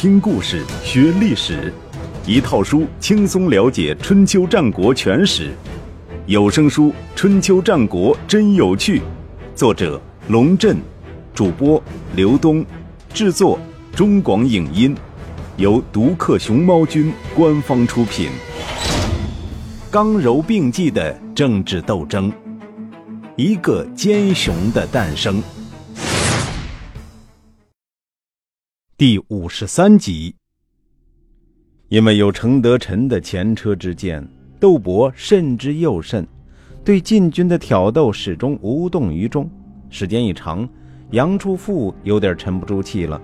听故事学历史，一套书轻松了解春秋战国全史。有声书《春秋战国真有趣》，作者龙震，主播刘东，制作中广影音，由独克熊猫君官方出品。刚柔并济的政治斗争，一个奸雄的诞生。第五十三集，因为有程德臣的前车之鉴，窦伯慎之又慎，对禁军的挑逗始终无动于衷。时间一长，杨处父有点沉不住气了，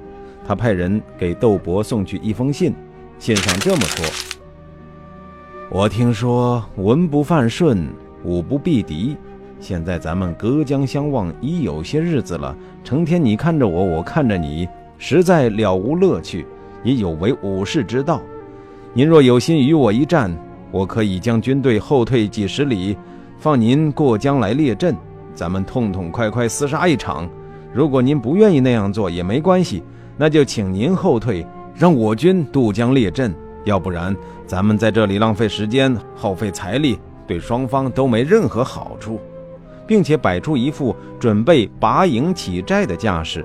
他派人给窦伯送去一封信，信上这么说：“我听说文不犯顺，武不避敌，现在咱们隔江相望已有些日子了，成天你看着我，我看着你。”实在了无乐趣，也有违武士之道。您若有心与我一战，我可以将军队后退几十里，放您过江来列阵，咱们痛痛快快厮杀一场。如果您不愿意那样做也没关系，那就请您后退，让我军渡江列阵。要不然，咱们在这里浪费时间、耗费财力，对双方都没任何好处，并且摆出一副准备拔营起寨的架势。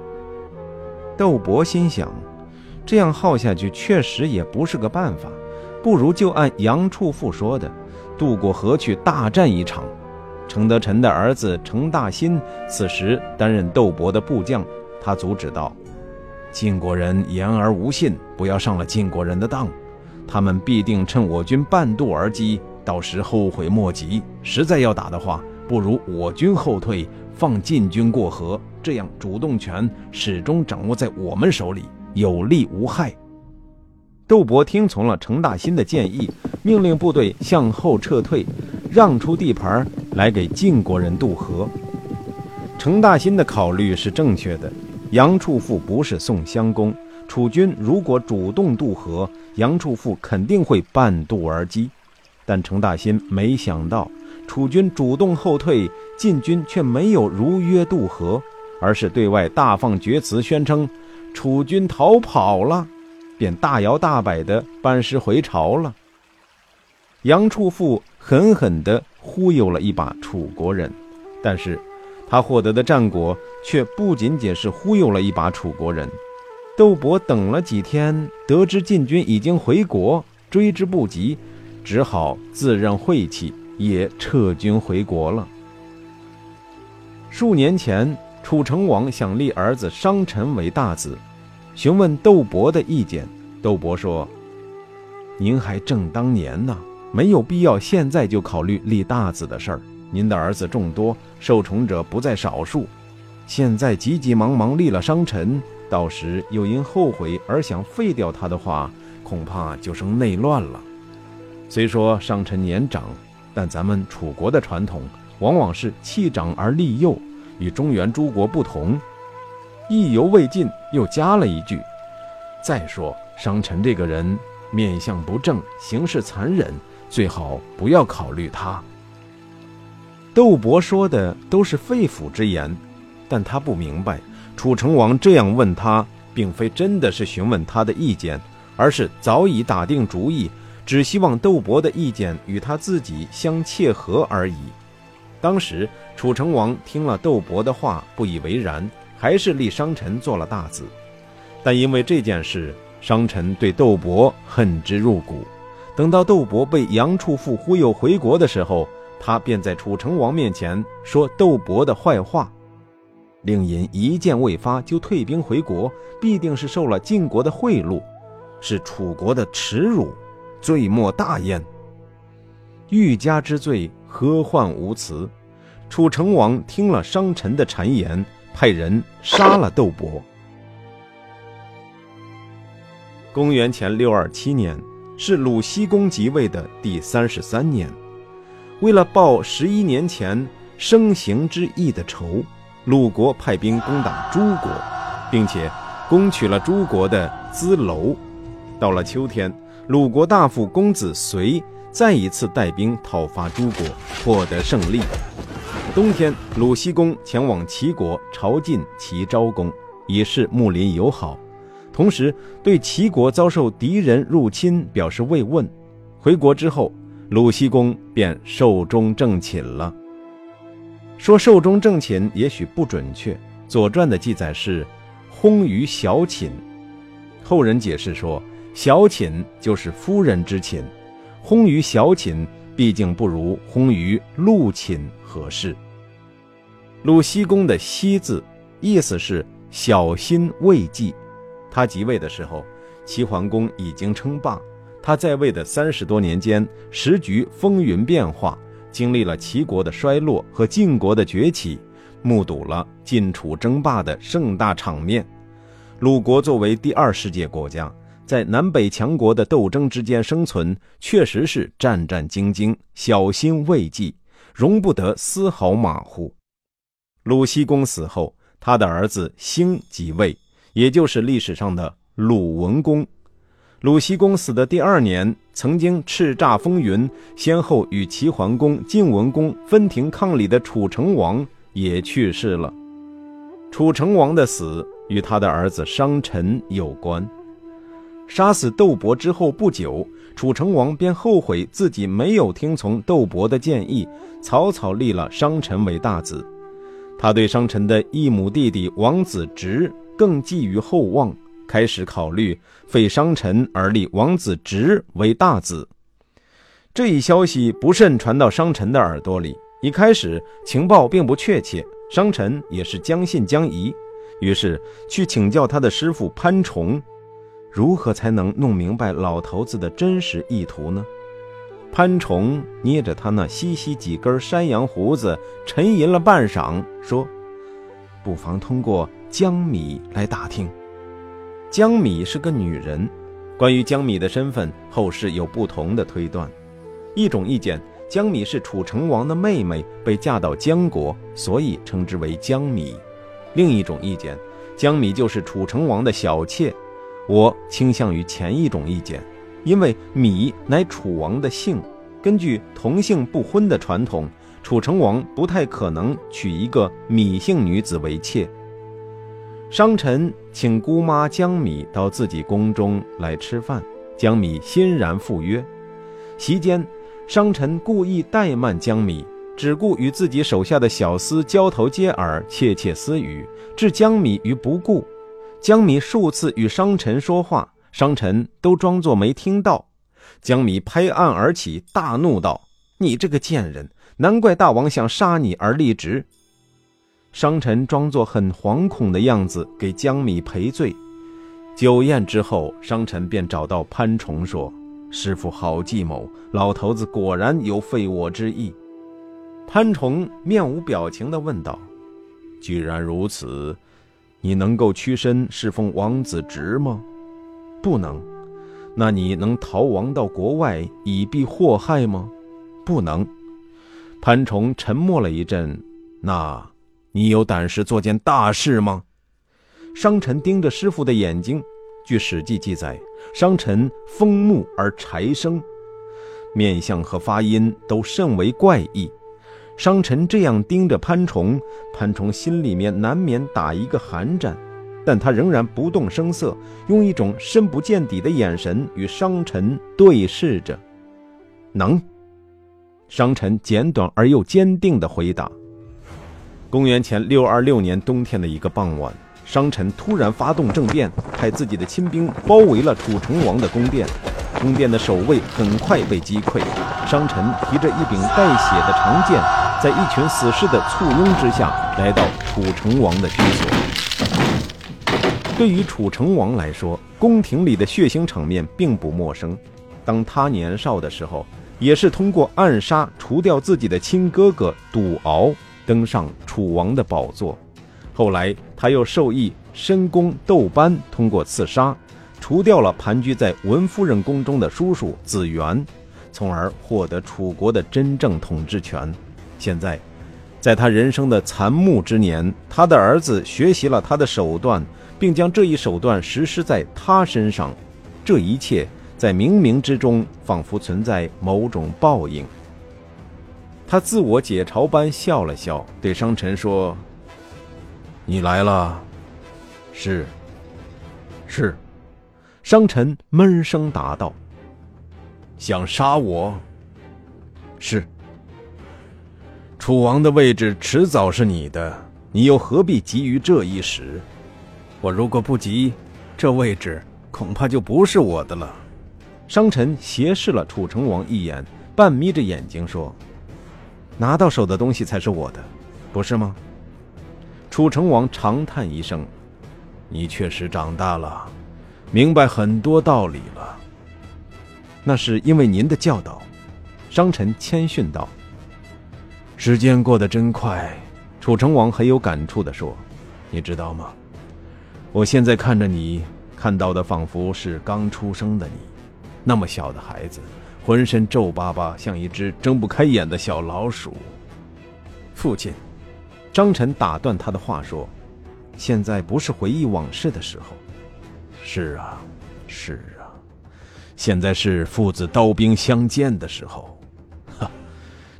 窦伯心想，这样耗下去确实也不是个办法，不如就按杨处父说的，渡过河去大战一场。程德臣的儿子程大新此时担任窦伯的部将，他阻止道：“晋国人言而无信，不要上了晋国人的当，他们必定趁我军半渡而击，到时后悔莫及。实在要打的话，不如我军后退。”放晋军过河，这样主动权始终掌握在我们手里，有利无害。窦伯听从了程大新的建议，命令部队向后撤退，让出地盘来给晋国人渡河。程大新的考虑是正确的。杨处父不是宋襄公，楚军如果主动渡河，杨处父肯定会半渡而击。但程大新没想到。楚军主动后退，晋军却没有如约渡河，而是对外大放厥词，宣称楚军逃跑了，便大摇大摆地班师回朝了。杨处父狠狠地忽悠了一把楚国人，但是他获得的战果却不仅仅是忽悠了一把楚国人。窦伯等了几天，得知晋军已经回国，追之不及，只好自认晦气。也撤军回国了。数年前，楚成王想立儿子商臣为大子，询问窦伯的意见。窦伯说：“您还正当年呢，没有必要现在就考虑立大子的事儿。您的儿子众多，受宠者不在少数。现在急急忙忙立了商臣，到时又因后悔而想废掉他的话，恐怕就生内乱了。虽说商臣年长。”但咱们楚国的传统往往是弃长而立幼，与中原诸国不同。意犹未尽，又加了一句：“再说商臣这个人面相不正，行事残忍，最好不要考虑他。”窦伯说的都是肺腑之言，但他不明白，楚成王这样问他，并非真的是询问他的意见，而是早已打定主意。只希望窦伯的意见与他自己相切合而已。当时楚成王听了窦伯的话，不以为然，还是立商臣做了大子。但因为这件事，商臣对窦伯恨之入骨。等到窦伯被杨处父忽悠回国的时候，他便在楚成王面前说窦伯的坏话。令尹一箭未发就退兵回国，必定是受了晋国的贿赂，是楚国的耻辱。罪莫大焉。欲加之罪，何患无辞？楚成王听了商臣的谗言，派人杀了窦伯。公元前六二七年，是鲁僖公即位的第三十三年。为了报十一年前生刑之役的仇，鲁国派兵攻打诸国，并且攻取了诸国的资楼。到了秋天。鲁国大夫公子随再一次带兵讨伐诸国，获得胜利。冬天，鲁僖公前往齐国朝觐齐昭公，以示睦邻友好。同时对齐国遭受敌人入侵表示慰问。回国之后，鲁僖公便寿终正寝了。说寿终正寝也许不准确，《左传》的记载是薨于小寝，后人解释说小寝就是夫人之寝，薨于小寝毕竟不如薨于陆寝合适。鲁僖公的僖字意思是小心未继。他即位的时候，齐桓公已经称霸。他在位的三十多年间，时局风云变化，经历了齐国的衰落和晋国的崛起，目睹了晋楚争霸的盛大场面。鲁国作为第二世界国家，在南北强国的斗争之间生存，确实是战战兢兢、小心畏忌，容不得丝毫马虎。鲁僖公死后，他的儿子兴即位。也就是历史上的鲁文公，鲁僖公死的第二年，曾经叱咤风云，先后与齐桓公、晋文公分庭抗礼的楚成王也去世了。楚成王的死与他的儿子商臣有关。杀死窦伯之后不久，楚成王便后悔自己没有听从窦伯的建议，草草立了商臣为大子。他对商臣的异母弟弟王子直。更寄予厚望，开始考虑废商臣而立王子直为大子。这一消息不慎传到商臣的耳朵里，一开始情报并不确切，商臣也是将信将疑，于是去请教他的师傅潘崇，如何才能弄明白老头子的真实意图呢？潘崇捏着他那稀稀几根山羊胡子，沉吟了半晌，说：“不妨通过。”江米来打听，江米是个女人。关于江米的身份，后世有不同的推断。一种意见，江米是楚成王的妹妹，被嫁到江国，所以称之为江米；另一种意见，江米就是楚成王的小妾。我倾向于前一种意见，因为米乃楚王的姓，根据同姓不婚的传统，楚成王不太可能娶一个米姓女子为妾。商臣请姑妈江米到自己宫中来吃饭，江米欣然赴约。席间，商臣故意怠慢江米，只顾与自己手下的小厮交头接耳、窃窃私语，置江米于不顾。江米数次与商臣说话，商臣都装作没听到。江米拍案而起，大怒道：“你这个贱人，难怪大王想杀你而立直。”商臣装作很惶恐的样子，给江米赔罪。酒宴之后，商臣便找到潘崇说：“师傅好计谋，老头子果然有废我之意。”潘崇面无表情地问道：“既然如此，你能够屈身侍奉王子直吗？不能。那你能逃亡到国外以避祸害吗？不能。”潘崇沉默了一阵，那。你有胆识做件大事吗？商臣盯着师傅的眼睛。据《史记》记载，商臣风目而柴生，面相和发音都甚为怪异。商臣这样盯着潘崇，潘崇心里面难免打一个寒战，但他仍然不动声色，用一种深不见底的眼神与商臣对视着。能。商臣简短而又坚定地回答。公元前六二六年冬天的一个傍晚，商臣突然发动政变，派自己的亲兵包围了楚成王的宫殿。宫殿的守卫很快被击溃，商臣提着一柄带血的长剑，在一群死士的簇拥之下，来到楚成王的居所。对于楚成王来说，宫廷里的血腥场面并不陌生。当他年少的时候，也是通过暗杀除掉自己的亲哥哥赌敖。登上楚王的宝座，后来他又授意申公窦班通过刺杀，除掉了盘踞在文夫人宫中的叔叔子元，从而获得楚国的真正统治权。现在，在他人生的残暮之年，他的儿子学习了他的手段，并将这一手段实施在他身上，这一切在冥冥之中仿佛存在某种报应。他自我解嘲般笑了笑，对商臣说：“你来了。”“是，是。”商臣闷声答道：“想杀我？是。楚王的位置迟早是你的，你又何必急于这一时？我如果不急，这位置恐怕就不是我的了。”商臣斜视了楚成王一眼，半眯着眼睛说：“拿到手的东西才是我的，不是吗？”楚成王长叹一声：“你确实长大了。”明白很多道理了，那是因为您的教导。商臣谦逊道：“时间过得真快。”楚成王很有感触地说：“你知道吗？我现在看着你，看到的仿佛是刚出生的你，那么小的孩子，浑身皱巴巴，像一只睁不开眼的小老鼠。”父亲，张晨打断他的话说：“现在不是回忆往事的时候。”是啊，是啊，现在是父子刀兵相见的时候。哈，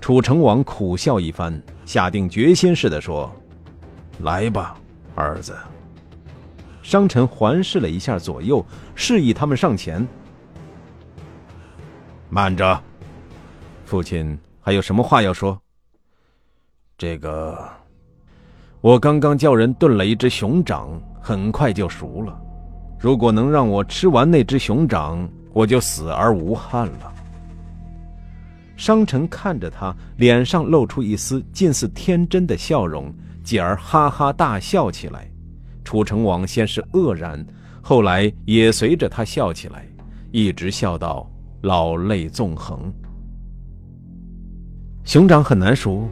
楚成王苦笑一番，下定决心似的说：“来吧，儿子。”商臣环视了一下左右，示意他们上前。慢着，父亲还有什么话要说？这个，我刚刚叫人炖了一只熊掌，很快就熟了。如果能让我吃完那只熊掌，我就死而无憾了。商臣看着他，脸上露出一丝近似天真的笑容，继而哈哈大笑起来。楚成王先是愕然，后来也随着他笑起来，一直笑到老泪纵横。熊掌很难熟，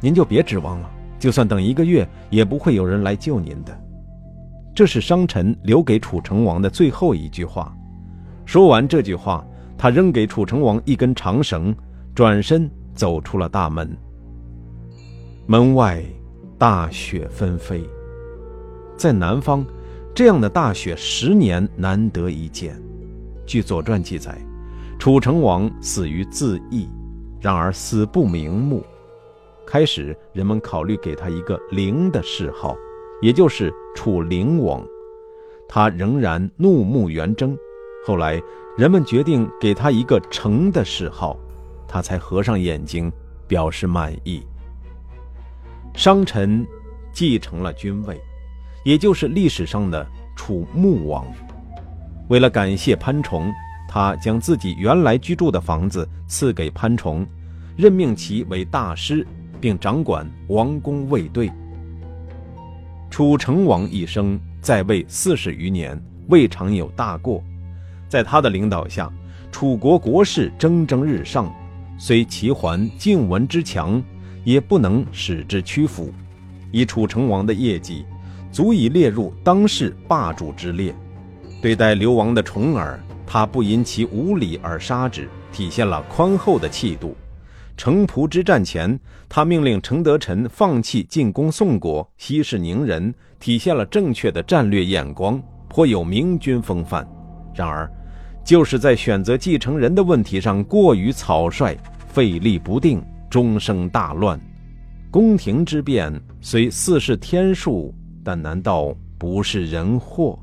您就别指望了。就算等一个月，也不会有人来救您的。这是商臣留给楚成王的最后一句话。说完这句话，他扔给楚成王一根长绳，转身走出了大门。门外大雪纷飞，在南方，这样的大雪十年难得一见。据《左传》记载，楚成王死于自缢，然而死不瞑目。开始，人们考虑给他一个“灵”的谥号。也就是楚灵王，他仍然怒目圆睁。后来人们决定给他一个成的谥号，他才合上眼睛表示满意。商臣继承了君位，也就是历史上的楚穆王。为了感谢潘崇，他将自己原来居住的房子赐给潘崇，任命其为大师，并掌管王宫卫队。楚成王一生在位四十余年，未尝有大过。在他的领导下，楚国国势蒸蒸日上，虽齐桓、晋文之强，也不能使之屈服。以楚成王的业绩，足以列入当世霸主之列。对待流亡的重耳，他不因其无礼而杀之，体现了宽厚的气度。城濮之战前，他命令程德臣放弃进攻宋国，息事宁人，体现了正确的战略眼光，颇有明君风范。然而，就是在选择继承人的问题上过于草率，费力不定，终生大乱。宫廷之变虽似是天数，但难道不是人祸？